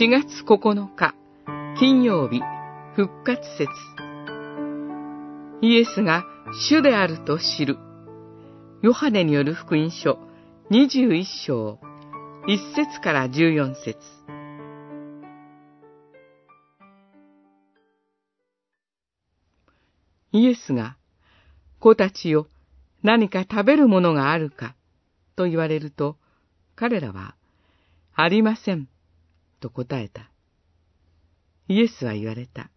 4月9日、金曜日、復活節。イエスが主であると知る。ヨハネによる福音書21章、1節から14節イエスが、子たちよ、何か食べるものがあるか、と言われると、彼らは、ありません、と答えた。イエスは言われた。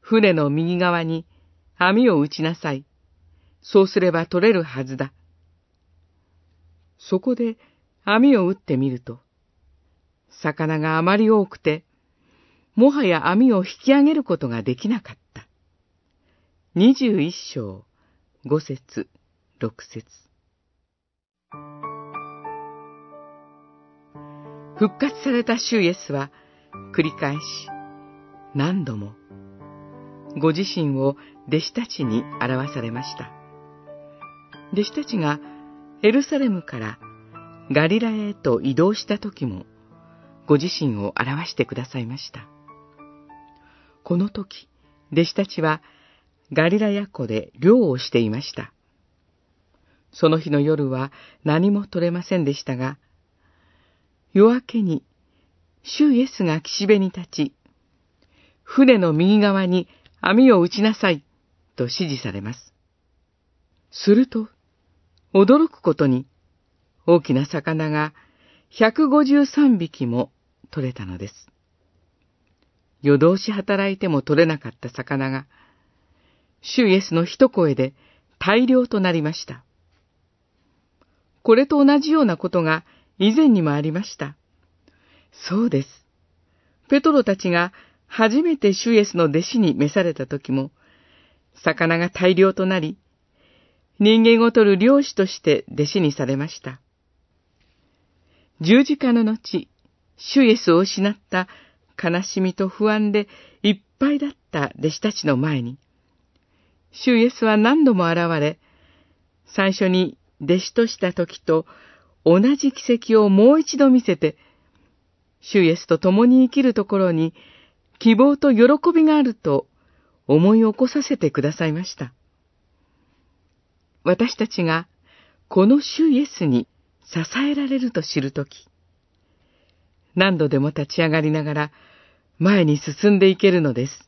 船の右側に網を打ちなさい。そうすれば取れるはずだ。そこで網を打ってみると、魚があまり多くて、もはや網を引き上げることができなかった。二十一章、五節、六節。復活された主イエスは、繰り返し、何度も、ご自身を弟子たちに表されました。弟子たちがエルサレムからガリラへと移動した時も、ご自身を表してくださいました。この時、弟子たちはガリラヤ湖で漁をしていました。その日の夜は何も取れませんでしたが、夜明けに、主イエスが岸辺に立ち、船の右側に網を打ちなさい、と指示されます。すると、驚くことに、大きな魚が153匹も取れたのです。夜通し働いても取れなかった魚が、主イエスの一声で大量となりました。これと同じようなことが以前にもありました。そうです。ペトロたちが初めて主イエスの弟子に召された時も、魚が大量となり、人間を取る漁師として弟子にされました。十字架の後、主イエスを失った悲しみと不安でいっぱいだった弟子たちの前に、主イエスは何度も現れ、最初に弟子とした時と同じ奇跡をもう一度見せて、主イエスと共に生きるところに希望と喜びがあると思い起こさせてくださいました。私たちがこの主イエスに支えられると知るとき、何度でも立ち上がりながら前に進んでいけるのです。